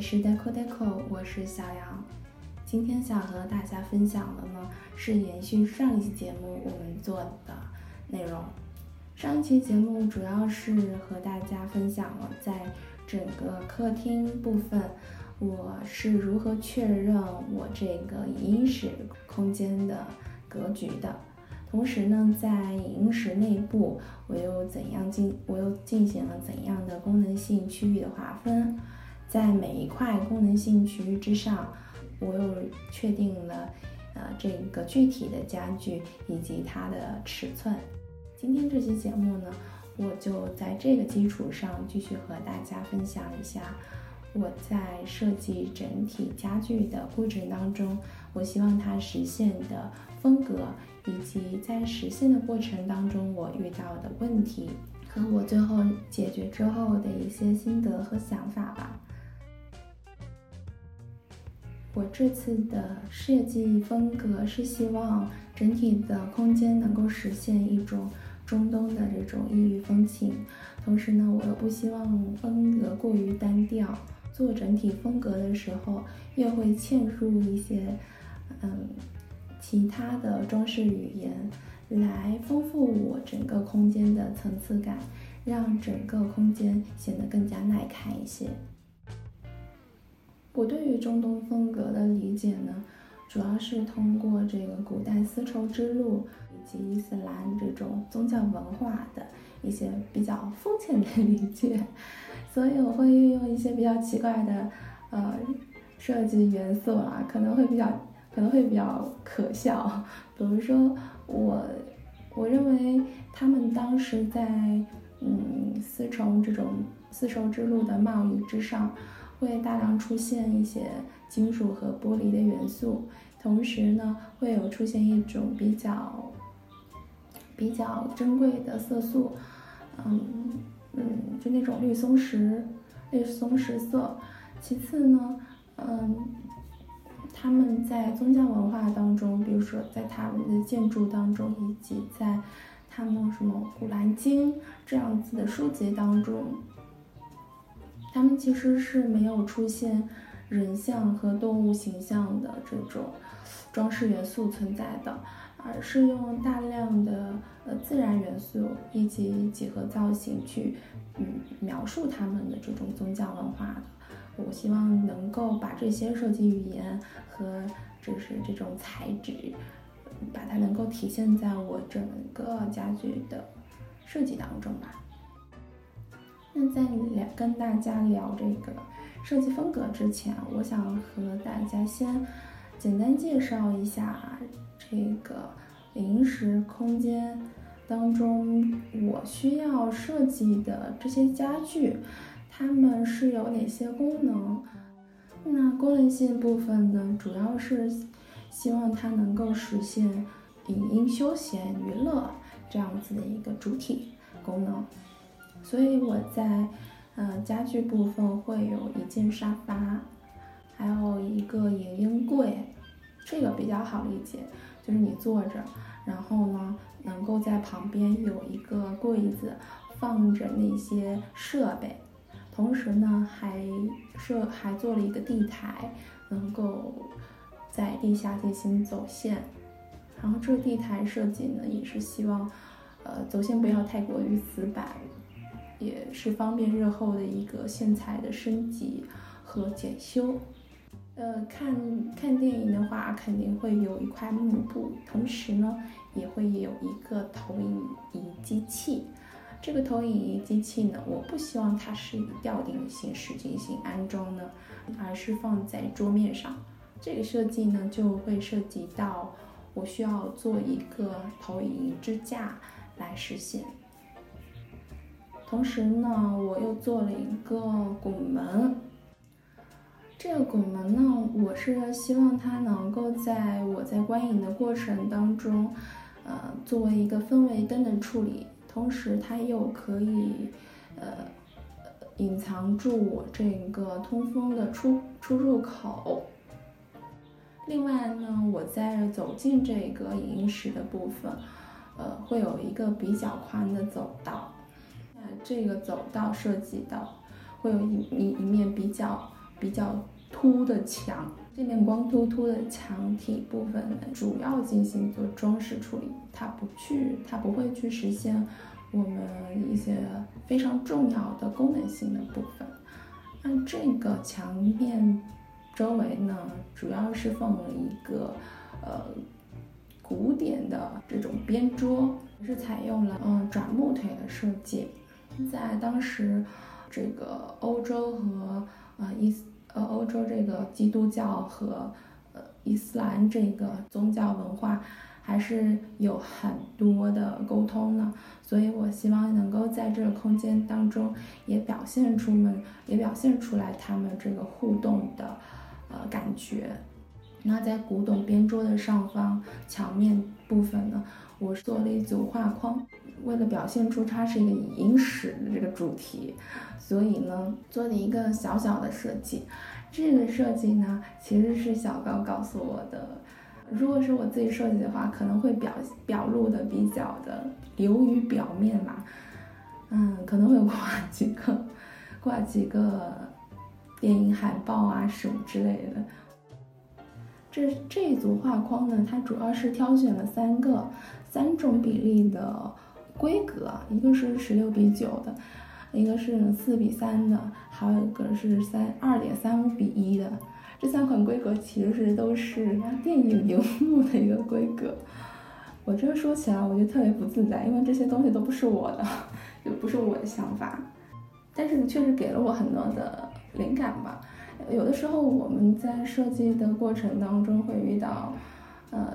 是 Deco Deco，我是小杨。今天想和大家分享的呢，是延续上一期节目我们做的内容。上一期节目主要是和大家分享了在整个客厅部分，我是如何确认我这个影音室空间的格局的。同时呢，在影音室内部，我又怎样进，我又进行了怎样的功能性区域的划分？在每一块功能性区域之上，我又确定了呃这个具体的家具以及它的尺寸。今天这期节目呢，我就在这个基础上继续和大家分享一下我在设计整体家具的过程当中，我希望它实现的风格。以及在实现的过程当中，我遇到的问题和我最后解决之后的一些心得和想法吧。我这次的设计风格是希望整体的空间能够实现一种中东的这种异域风情，同时呢，我又不希望风格过于单调。做整体风格的时候，又会嵌入一些，嗯。其他的装饰语言来丰富我整个空间的层次感，让整个空间显得更加耐看一些。我对于中东风格的理解呢，主要是通过这个古代丝绸之路以及伊斯兰这种宗教文化的一些比较肤浅的理解，所以我会运用一些比较奇怪的呃设计元素啦，可能会比较。可能会比较可笑，比如说我，我认为他们当时在嗯丝绸这种丝绸之路的贸易之上，会大量出现一些金属和玻璃的元素，同时呢会有出现一种比较比较珍贵的色素，嗯嗯，就那种绿松石绿松石色。其次呢，嗯。他们在宗教文化当中，比如说在他们的建筑当中，以及在他们什么《古兰经》这样子的书籍当中，他们其实是没有出现人像和动物形象的这种装饰元素存在的，而是用大量的呃自然元素以及几何造型去嗯描述他们的这种宗教文化的。我希望能够把这些设计语言和就是这种材质，把它能够体现在我整个家具的设计当中吧。那在聊跟大家聊这个设计风格之前，我想和大家先简单介绍一下这个临时空间当中我需要设计的这些家具。它们是有哪些功能？那功能性部分呢，主要是希望它能够实现影音休闲娱乐这样子的一个主体功能。所以我在呃家具部分会有一件沙发，还有一个影音柜，这个比较好理解，就是你坐着，然后呢能够在旁边有一个柜子放着那些设备。同时呢，还设还做了一个地台，能够在地下进行走线。然后这个地台设计呢，也是希望，呃，走线不要太过于死板，也是方便日后的一个线材的升级和检修。呃，看看电影的话，肯定会有一块幕布，同时呢，也会有一个投影仪机器。这个投影仪机器呢，我不希望它是以吊顶的形式进行安装呢，而是放在桌面上。这个设计呢，就会涉及到我需要做一个投影支架来实现。同时呢，我又做了一个拱门。这个拱门呢，我是希望它能够在我在观影的过程当中，呃，作为一个氛围灯的处理。同时，它又可以，呃，隐藏住我这个通风的出出入口。另外呢，我在走进这个影音室的部分，呃，会有一个比较宽的走道。那这个走道涉及到会有一一一面比较比较凸的墙，这面光秃秃的墙体部分呢，主要进行做装饰处理，它不去，它不会去实现我们一些非常重要的功能性的部分。那这个墙面周围呢，主要是放了一个呃古典的这种边桌，是采用了嗯转木腿的设计，在当时这个欧洲和呃伊斯呃欧洲这个基督教和呃伊斯兰这个宗教文化还是有很多的沟通呢，所以我希望能够在这个空间当中也表现出们也表现出来他们这个互动的呃感觉。那在古董边桌的上方墙面部分呢，我做了一组画框，为了表现出它是一个影史的这个主题，所以呢做了一个小小的设计。这个设计呢，其实是小高告诉我的。如果是我自己设计的话，可能会表表露的比较的流于表面嘛，嗯，可能会挂几个挂几个电影海报啊什么之类的。这这一组画框呢，它主要是挑选了三个三种比例的规格，一个是十六比九的，一个是四比三的，还有一个是三二点三五比一的。这三款规格其实是都是电影荧幕的一个规格。我这说起来，我就特别不自在，因为这些东西都不是我的，就不是我的想法，但是确实给了我很多的灵感吧。有的时候我们在设计的过程当中会遇到，呃，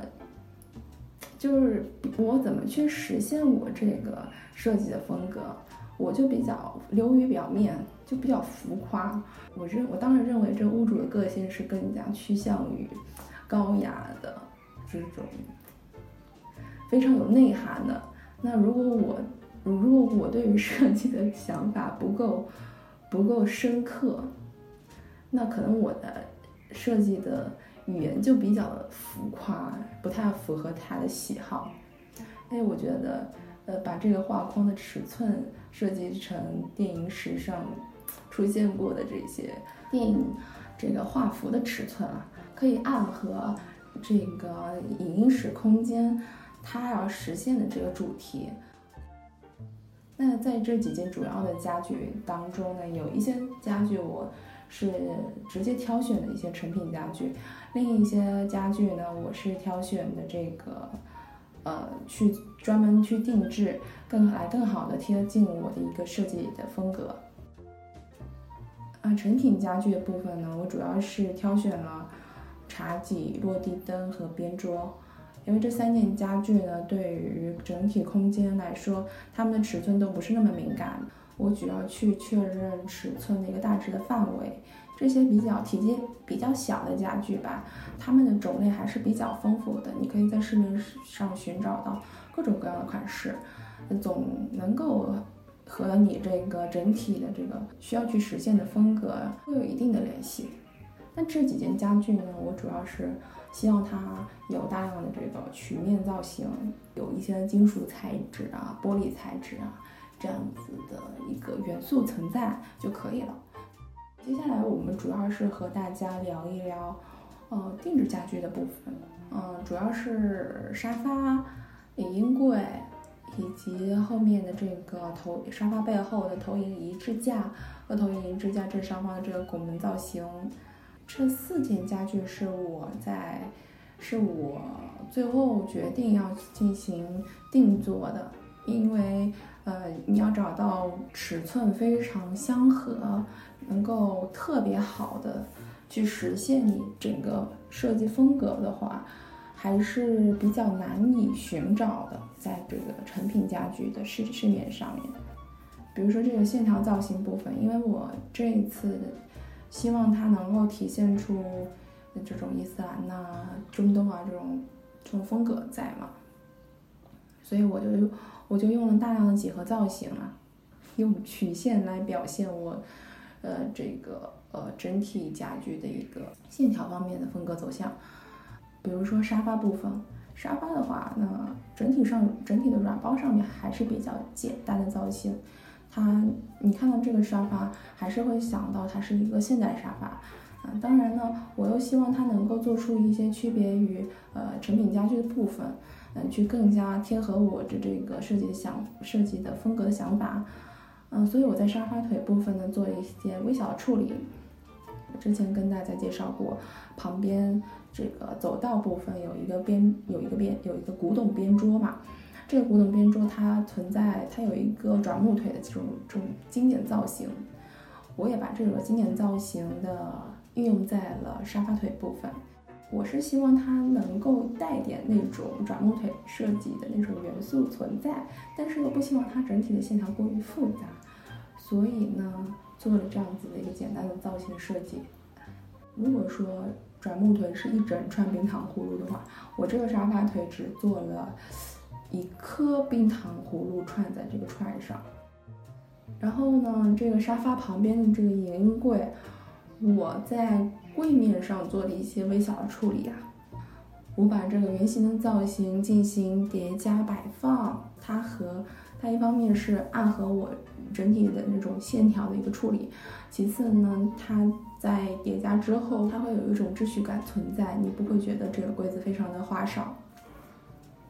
就是我怎么去实现我这个设计的风格，我就比较流于表面，就比较浮夸。我认我当然认为这屋主的个性是更加趋向于高雅的这种非常有内涵的。那如果我如果我对于设计的想法不够不够深刻。那可能我的设计的语言就比较浮夸，不太符合他的喜好。哎，我觉得，呃，把这个画框的尺寸设计成电影史上出现过的这些电影这个画幅的尺寸啊，可以暗合这个影音室空间它要实现的这个主题。那在这几件主要的家具当中呢，有一些家具我。是直接挑选的一些成品家具，另一些家具呢，我是挑选的这个，呃，去专门去定制，更来更好的贴近我的一个设计的风格。啊，成品家具的部分呢，我主要是挑选了茶几、落地灯和边桌，因为这三件家具呢，对于整体空间来说，它们的尺寸都不是那么敏感。我主要去确认尺寸的一个大致的范围，这些比较体积比较小的家具吧，它们的种类还是比较丰富的，你可以在市面上寻找到各种各样的款式，总能够和你这个整体的这个需要去实现的风格会有一定的联系。那这几件家具呢，我主要是希望它有大量的这个曲面造型，有一些金属材质啊、玻璃材质啊。这样子的一个元素存在就可以了。接下来我们主要是和大家聊一聊，呃，定制家具的部分。嗯，主要是沙发、影音柜以及后面的这个投沙发背后的投影仪支架和投影仪支架正上方的这个拱门造型。这四件家具是我在，是我最后决定要进行定做的，因为。呃，你要找到尺寸非常相合，能够特别好的去实现你整个设计风格的话，还是比较难以寻找的，在这个成品家具的市市面上面。比如说这个线条造型部分，因为我这一次希望它能够体现出这种伊斯兰呐、中东啊这种这种风格在嘛，所以我就。我就用了大量的几何造型啊，用曲线来表现我，呃，这个呃整体家具的一个线条方面的风格走向。比如说沙发部分，沙发的话，那整体上整体的软包上面还是比较简单的造型，它你看到这个沙发，还是会想到它是一个现代沙发啊。当然呢，我又希望它能够做出一些区别于呃成品家具的部分，嗯，去更加贴合我的这个设计的想设计的风格的想法。嗯，所以我在沙发腿部分呢做了一些微小的处理。之前跟大家介绍过，旁边这个走道部分有一个边有一个边有一个古董边桌嘛。这个古董边桌它存在，它有一个转木腿的这种这种经典造型。我也把这个经典造型的运用在了沙发腿部分。我是希望它能够带点那种转木腿设计的那种元素存在，但是又不希望它整体的线条过于复杂，所以呢，做了这样子的一个简单的造型设计。如果说转木腿是一整串冰糖葫芦的话，我这个沙发腿只做了。一颗冰糖葫芦串在这个串上，然后呢，这个沙发旁边的这个影音柜，我在柜面上做的一些微小的处理啊。我把这个圆形的造型进行叠加摆放，它和它一方面是暗合我整体的那种线条的一个处理，其次呢，它在叠加之后，它会有一种秩序感存在，你不会觉得这个柜子非常的花哨。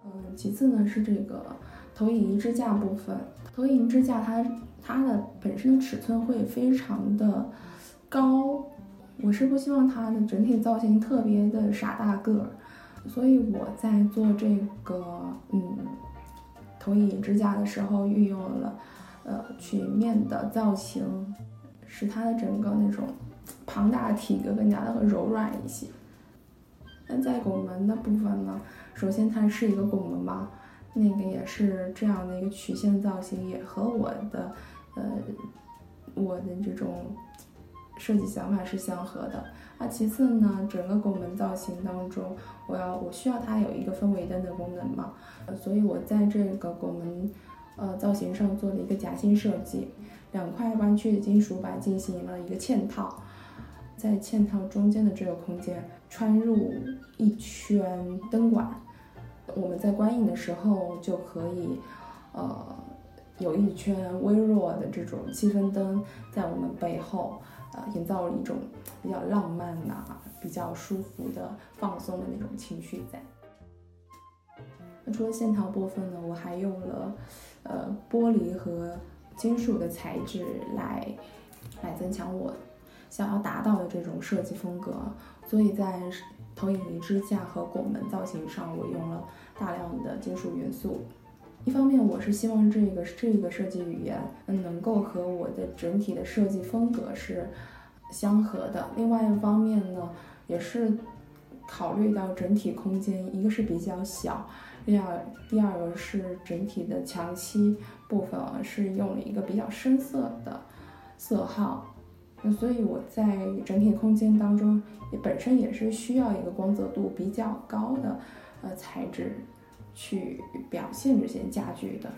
嗯，其次呢是这个投影仪支架部分，投影支架它它的本身的尺寸会非常的高，我是不希望它的整体造型特别的傻大个儿，所以我在做这个嗯投影支架的时候运用了呃曲面的造型，使它的整个那种庞大体格更加的柔软一些。那在拱门的部分呢？首先它是一个拱门嘛，那个也是这样的一个曲线造型，也和我的呃我的这种设计想法是相合的。啊，其次呢，整个拱门造型当中，我要我需要它有一个氛围灯的功能嘛，所以我在这个拱门呃造型上做了一个夹心设计，两块弯曲的金属板进行了一个嵌套。在嵌套中间的这个空间穿入一圈灯管，我们在观影的时候就可以，呃，有一圈微弱的这种气氛灯在我们背后，呃，营造了一种比较浪漫呐、比较舒服的放松的那种情绪在。那除了线条部分呢，我还用了呃玻璃和金属的材质来来增强我。想要达到的这种设计风格，所以在投影仪支架和拱门造型上，我用了大量的金属元素。一方面，我是希望这个这个设计语言嗯能够和我的整体的设计风格是相合的。另外一方面呢，也是考虑到整体空间，一个是比较小，第二第二个是整体的墙漆部分是用了一个比较深色的色号。所以我在整体空间当中，也本身也是需要一个光泽度比较高的呃材质去表现这些家具的。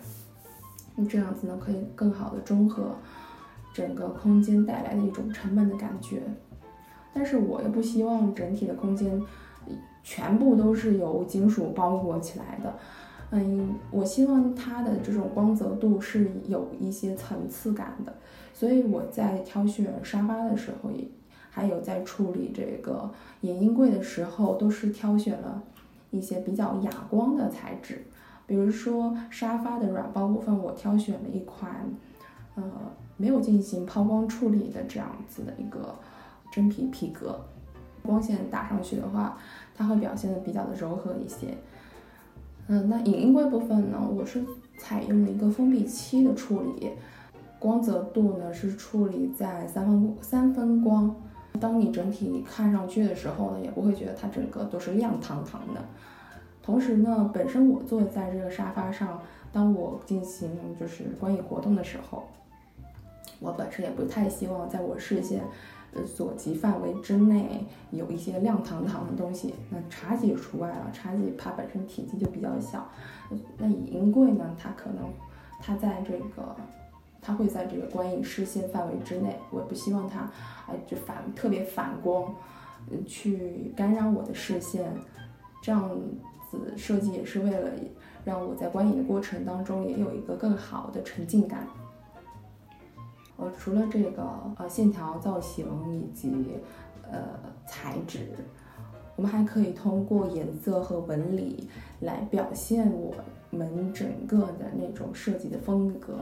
那这样子呢，可以更好的中和整个空间带来的一种沉闷的感觉。但是我又不希望整体的空间全部都是由金属包裹起来的。嗯，我希望它的这种光泽度是有一些层次感的。所以我在挑选沙发的时候，也还有在处理这个影音柜的时候，都是挑选了一些比较哑光的材质。比如说沙发的软包部分，我挑选了一款，呃，没有进行抛光处理的这样子的一个真皮皮革，光线打上去的话，它会表现的比较的柔和一些。嗯，那影音柜部分呢，我是采用了一个封闭漆的处理。光泽度呢是处理在三分三分光，当你整体看上去的时候呢，也不会觉得它整个都是亮堂堂的。同时呢，本身我坐在这个沙发上，当我进行就是观影活动的时候，我本身也不太希望在我视线呃所及范围之内有一些亮堂堂的东西。那茶几除外了，茶几它本身体积就比较小。那影音柜呢，它可能它在这个。它会在这个观影视线范围之内，我也不希望它，哎，就反特别反光，嗯，去干扰我的视线。这样子设计也是为了让我在观影的过程当中也有一个更好的沉浸感。呃，除了这个呃线条造型以及呃材质，我们还可以通过颜色和纹理来表现我们整个的那种设计的风格。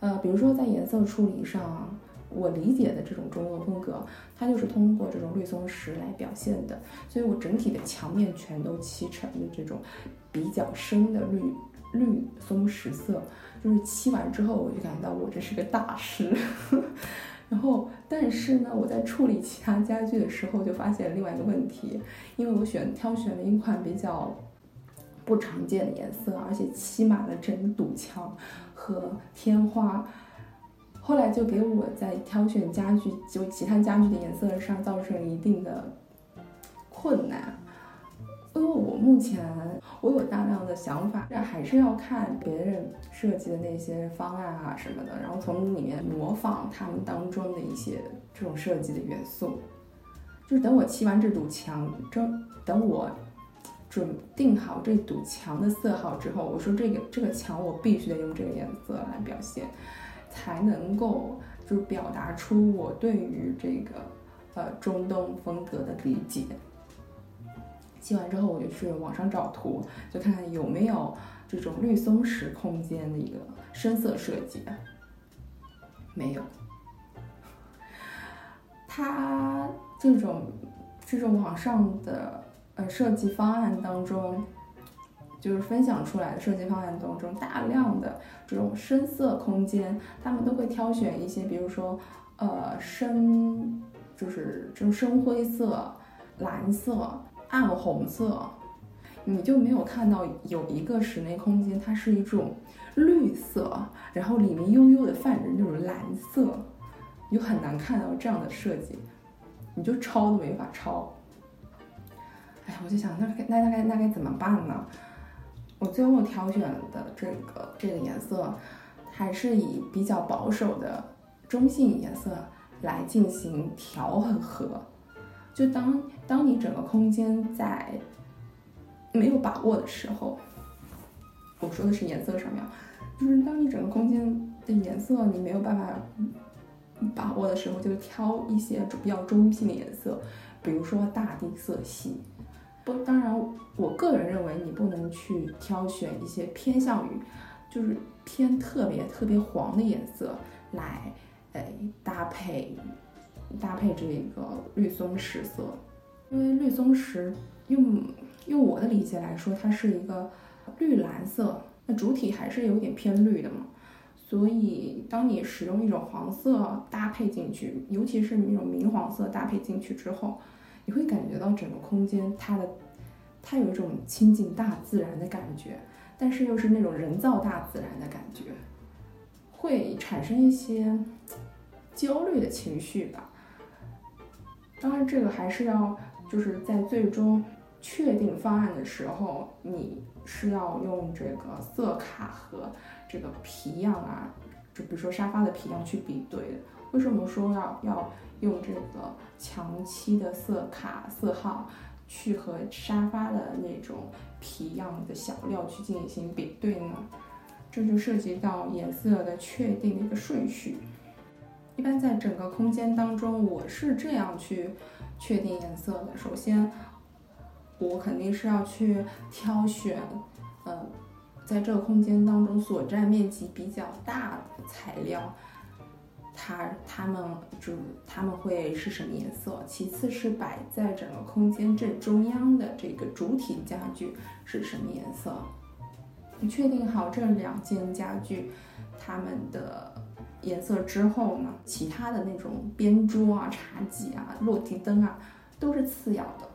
呃，比如说在颜色处理上，我理解的这种中国风格，它就是通过这种绿松石来表现的，所以我整体的墙面全都漆成的这种比较深的绿绿松石色，就是漆完之后我就感觉到我这是个大师。然后，但是呢，我在处理其他家具的时候就发现另外一个问题，因为我选挑选了一款比较不常见的颜色，而且漆满了整堵墙。和天花，后来就给我在挑选家具，就其他家具的颜色上造成一定的困难。因为我目前我有大量的想法，但还是要看别人设计的那些方案啊什么的，然后从里面模仿他们当中的一些这种设计的元素。就是等我漆完这堵墙，等等我。准定好这堵墙的色号之后，我说这个这个墙我必须得用这个颜色来表现，才能够就是表达出我对于这个呃中东风格的理解。记完之后，我就去网上找图，就看看有没有这种绿松石空间的一个深色设计。没有，它这种这种网上的。呃，设计方案当中，就是分享出来的设计方案当中，大量的这种深色空间，他们都会挑选一些，比如说，呃，深，就是这种深灰色、蓝色、暗红色，你就没有看到有一个室内空间，它是一种绿色，然后里面悠悠的泛着那种蓝色，你就很难看到这样的设计，你就抄都没法抄。哎，我就想，那那那该那该怎么办呢？我最后挑选的这个这个颜色，还是以比较保守的中性颜色来进行调和。就当当你整个空间在没有把握的时候，我说的是颜色上面，就是当你整个空间的颜色你没有办法把握的时候，就挑一些比较中性的颜色，比如说大地色系。当然，我个人认为你不能去挑选一些偏向于，就是偏特别特别黄的颜色来，哎，搭配搭配这个绿松石色，因为绿松石用用我的理解来说，它是一个绿蓝色，那主体还是有点偏绿的嘛，所以当你使用一种黄色搭配进去，尤其是那种明黄色搭配进去之后。你会感觉到整个空间，它的它有一种亲近大自然的感觉，但是又是那种人造大自然的感觉，会产生一些焦虑的情绪吧。当然，这个还是要就是在最终确定方案的时候，你是要用这个色卡和这个皮样啊，就比如说沙发的皮样去比对的。为什么说要要？用这个墙漆的色卡色号去和沙发的那种皮样的小料去进行比对呢？这就涉及到颜色的确定的一个顺序。一般在整个空间当中，我是这样去确定颜色的。首先，我肯定是要去挑选，呃，在这个空间当中所占面积比较大的材料。它它们就他们会是什么颜色？其次是摆在整个空间正中央的这个主体家具是什么颜色？你确定好这两件家具它们的颜色之后呢，其他的那种边桌啊、茶几啊、落地灯啊都是次要的。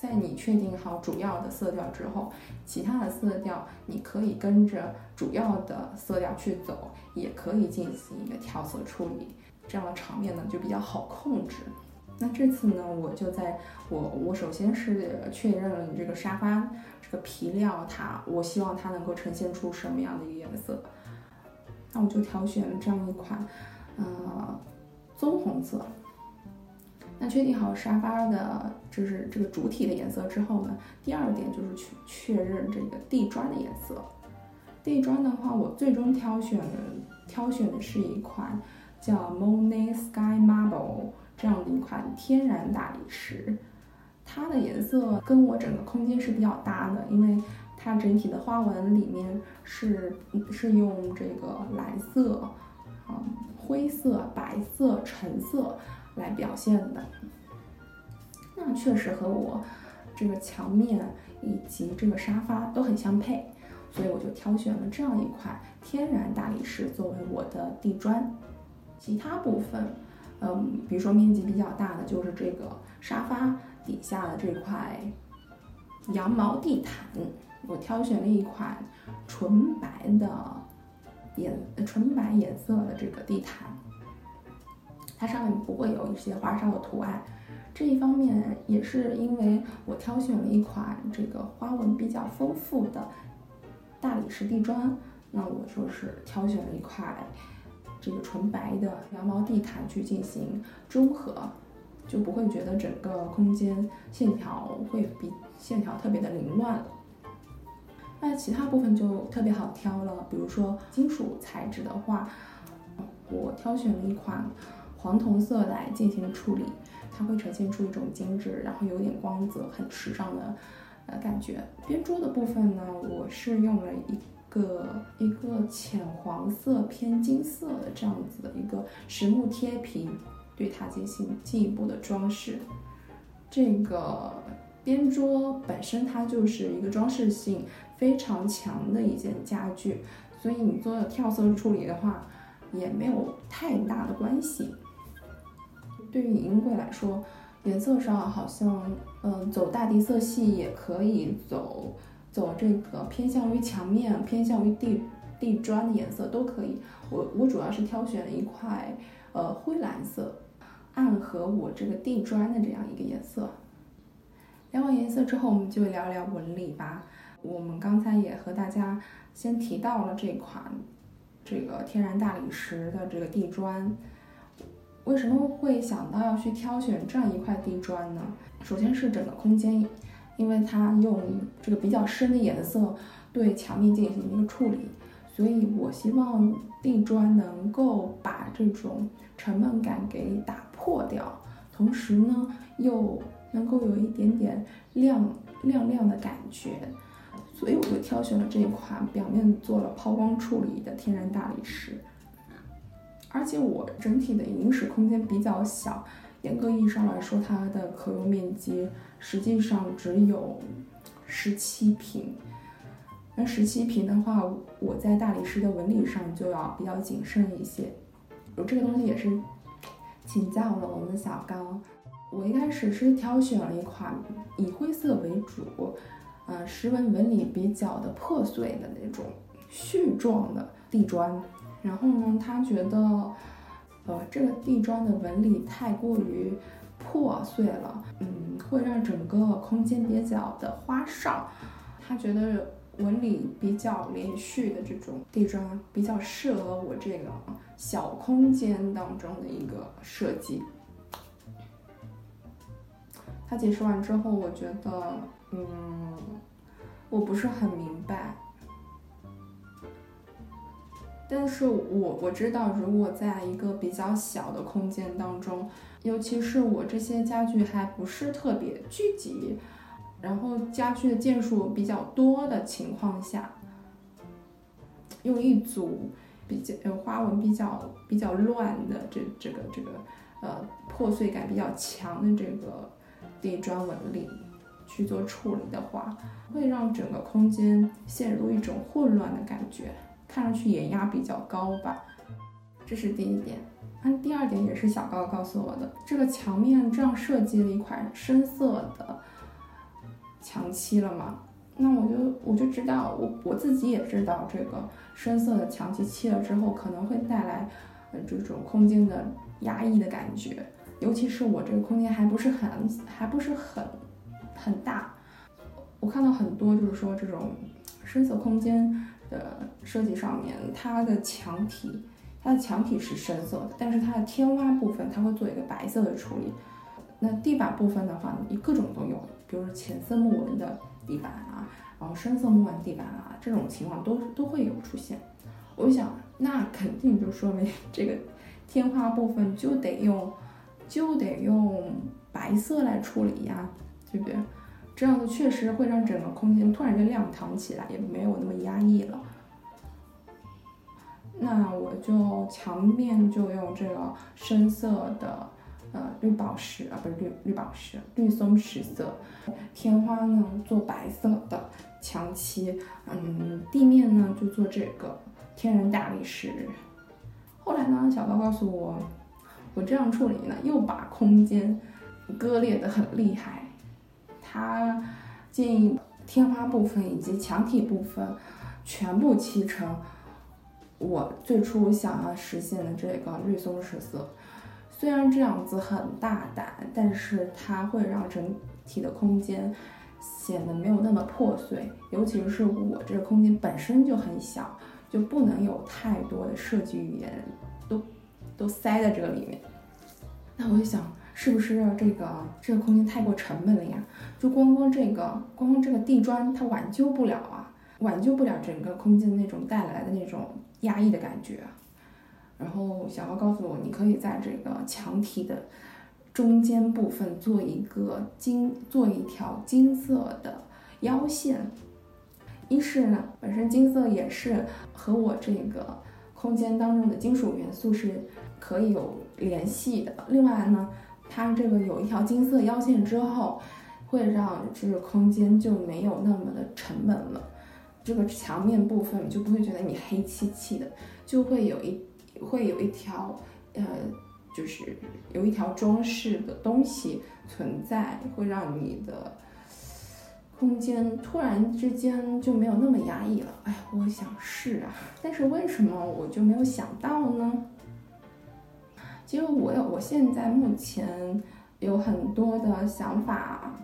在你确定好主要的色调之后，其他的色调你可以跟着主要的色调去走，也可以进行一个调色处理，这样的场面呢就比较好控制。那这次呢，我就在我我首先是确认了你这个沙发这个皮料，它我希望它能够呈现出什么样的一个颜色，那我就挑选了这样一款，呃，棕红色。那确定好沙发的，就是这个主体的颜色之后呢，第二点就是去确认这个地砖的颜色。地砖的话，我最终挑选的挑选的是一款叫 Monet Sky Marble 这样的一款天然大理石。它的颜色跟我整个空间是比较搭的，因为它整体的花纹里面是是用这个蓝色、啊灰色、白色、橙色来表现的。那确实和我这个墙面以及这个沙发都很相配，所以我就挑选了这样一块天然大理石作为我的地砖。其他部分，嗯，比如说面积比较大的就是这个沙发底下的这块羊毛地毯，我挑选了一款纯白的颜纯白颜色的这个地毯，它上面不会有一些花哨的图案。这一方面也是因为我挑选了一款这个花纹比较丰富的大理石地砖，那我就是挑选了一块这个纯白的羊毛地毯去进行中和，就不会觉得整个空间线条会比线条特别的凌乱了。那其他部分就特别好挑了，比如说金属材质的话，我挑选了一款黄铜色来进行处理。它会呈现出一种精致，然后有点光泽，很时尚的呃感觉。边桌的部分呢，我是用了一个一个浅黄色偏金色的这样子的一个实木贴皮，对它进行进一步的装饰。这个边桌本身它就是一个装饰性非常强的一件家具，所以你做跳色处理的话，也没有太大的关系。对于银柜来说，颜色上好像，嗯，走大地色系也可以，走走这个偏向于墙面、偏向于地地砖的颜色都可以。我我主要是挑选了一块，呃，灰蓝色，暗合我这个地砖的这样一个颜色。聊完颜色之后，我们就聊聊纹理吧。我们刚才也和大家先提到了这款这个天然大理石的这个地砖。为什么会想到要去挑选这样一块地砖呢？首先是整个空间，因为它用这个比较深的颜色对墙面进行一个处理，所以我希望地砖能够把这种沉闷感给打破掉，同时呢又能够有一点点亮亮亮的感觉，所以我就挑选了这一款表面做了抛光处理的天然大理石。而且我整体的影室空间比较小，严格意义上来说，它的可用面积实际上只有十七平。那十七平的话，我在大理石的纹理上就要比较谨慎一些。我这个东西也是请教了我们的小刚。我一开始是挑选了一款以灰色为主，呃，石纹纹理比较的破碎的那种絮状的地砖。然后呢，他觉得，呃，这个地砖的纹理太过于破碎了，嗯，会让整个空间比较的花哨。他觉得纹理比较连续的这种地砖比较适合我这个小空间当中的一个设计。他解释完之后，我觉得，嗯，我不是很明白。但是我我知道，如果在一个比较小的空间当中，尤其是我这些家具还不是特别聚集，然后家具的件数比较多的情况下，用一组比较呃花纹比较比较乱的这这个这个呃破碎感比较强的这个地砖纹理去做处理的话，会让整个空间陷入一种混乱的感觉。看上去眼压比较高吧，这是第一点。那第二点也是小高告诉我的，这个墙面这样设计了一款深色的墙漆了嘛？那我就我就知道，我我自己也知道，这个深色的墙漆漆了之后，可能会带来呃这种空间的压抑的感觉，尤其是我这个空间还不是很还不是很很大，我看到很多就是说这种深色空间。的设计上面，它的墙体，它的墙体是深色的，但是它的天花部分，它会做一个白色的处理。那地板部分的话，你各种都有，比如说浅色木纹的地板啊，然后深色木纹地板啊，这种情况都都会有出现。我想，那肯定就说明这个天花部分就得用就得用白色来处理呀，对不对？这样子确实会让整个空间突然间亮堂起来，也没有那么压抑了。那我就墙面就用这个深色的。呃，绿宝石啊，不是绿绿宝石，绿松石色。天花呢做白色的墙漆，嗯，地面呢就做这个天然大理石。后来呢，小高告诉我，我这样处理呢，又把空间割裂的很厉害。他建议天花部分以及墙体部分全部漆成我最初想要实现的这个绿松石色。虽然这样子很大胆，但是它会让整体的空间显得没有那么破碎。尤其是我这个空间本身就很小，就不能有太多的设计语言都都塞在这个里面。那我就想，是不是这个这个空间太过沉闷了呀？就光光这个光光这个地砖，它挽救不了啊，挽救不了整个空间的那种带来的那种压抑的感觉。然后小高告诉我，你可以在这个墙体的中间部分做一个金，做一条金色的腰线。一是呢，本身金色也是和我这个空间当中的金属元素是可以有联系的。另外呢，它这个有一条金色腰线之后，会让这个空间就没有那么的沉闷了。这个墙面部分就不会觉得你黑漆漆的，就会有一。会有一条，呃，就是有一条装饰的东西存在，会让你的空间突然之间就没有那么压抑了。哎，我想是啊，但是为什么我就没有想到呢？其实我有，我现在目前有很多的想法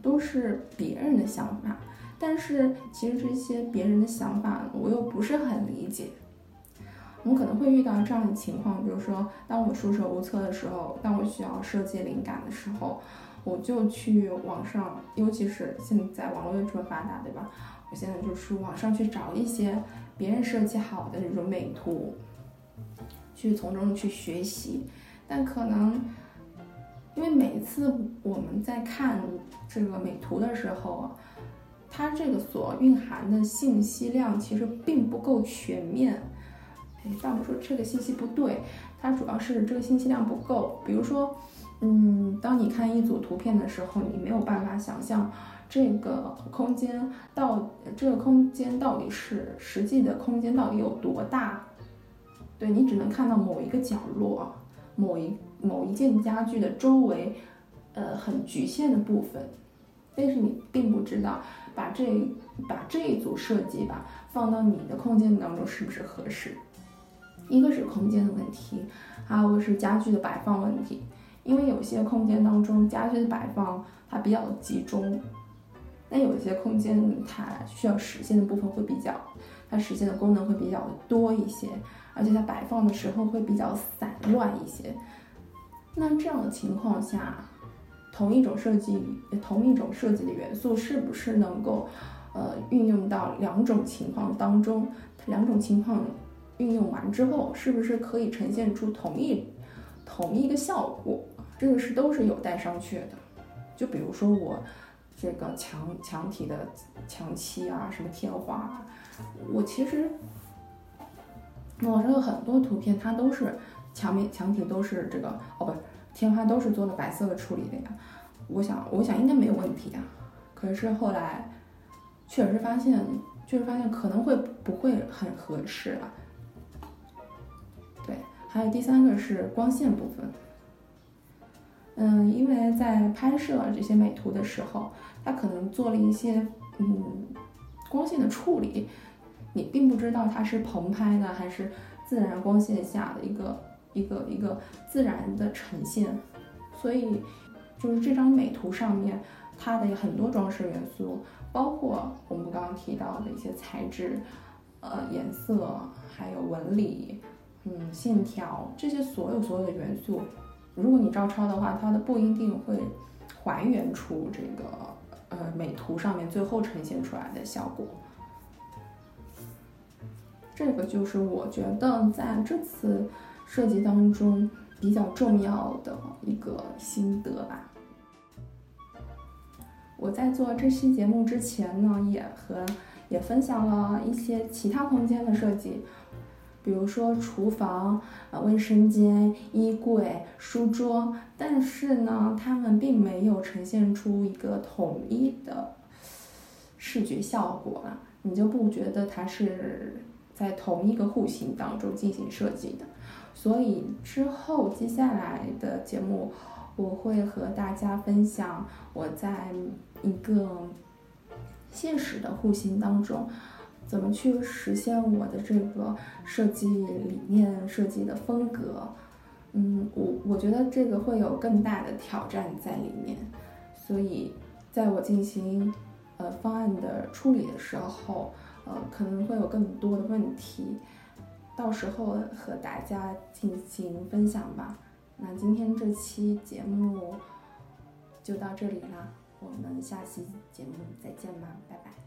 都是别人的想法，但是其实这些别人的想法我又不是很理解。我们可能会遇到这样的情况，比如说，当我束手无策的时候，当我需要设计灵感的时候，我就去网上，尤其是现在网络又这么发达，对吧？我现在就是网上去找一些别人设计好的这种美图，去从中去学习。但可能因为每一次我们在看这个美图的时候，它这个所蕴含的信息量其实并不够全面。哎但我说这个信息不对，它主要是这个信息量不够。比如说，嗯，当你看一组图片的时候，你没有办法想象这个空间到这个空间到底是实际的空间到底有多大。对你只能看到某一个角落，某一某一件家具的周围，呃，很局限的部分。但是你并不知道把这把这一组设计吧放到你的空间当中是不是合适。一个是空间的问题，还有个是家具的摆放问题。因为有些空间当中家具的摆放它比较集中，那有些空间它需要实现的部分会比较，它实现的功能会比较多一些，而且它摆放的时候会比较散乱一些。那这样的情况下，同一种设计，同一种设计的元素是不是能够，呃，运用到两种情况当中？两种情况。运用完之后，是不是可以呈现出同一同一个效果？这个是都是有待商榷的。就比如说我这个墙墙体的墙漆啊，什么天花，我其实网上有很多图片，它都是墙面墙体都是这个哦，不天花都是做了白色的处理的呀。我想我想应该没有问题啊。可是后来确实发现，确实发现可能会不会很合适了。对还有第三个是光线部分，嗯，因为在拍摄这些美图的时候，它可能做了一些嗯光线的处理，你并不知道它是棚拍的还是自然光线下的一个一个一个自然的呈现，所以就是这张美图上面它的很多装饰元素，包括我们刚刚提到的一些材质、呃颜色，还有纹理。嗯，线条这些所有所有的元素，如果你照抄的话，它的不一定会还原出这个呃美图上面最后呈现出来的效果。这个就是我觉得在这次设计当中比较重要的一个心得吧。我在做这期节目之前呢，也和也分享了一些其他空间的设计，比如说厨房、呃卫生间、衣柜、书桌，但是呢，它们并没有呈现出一个统一的视觉效果啊，你就不觉得它是在同一个户型当中进行设计的。所以之后接下来的节目，我会和大家分享我在。一个现实的户型当中，怎么去实现我的这个设计理念、设计的风格？嗯，我我觉得这个会有更大的挑战在里面，所以在我进行呃方案的处理的时候，呃可能会有更多的问题，到时候和大家进行分享吧。那今天这期节目就到这里了。我们下期节目再见吧，拜拜。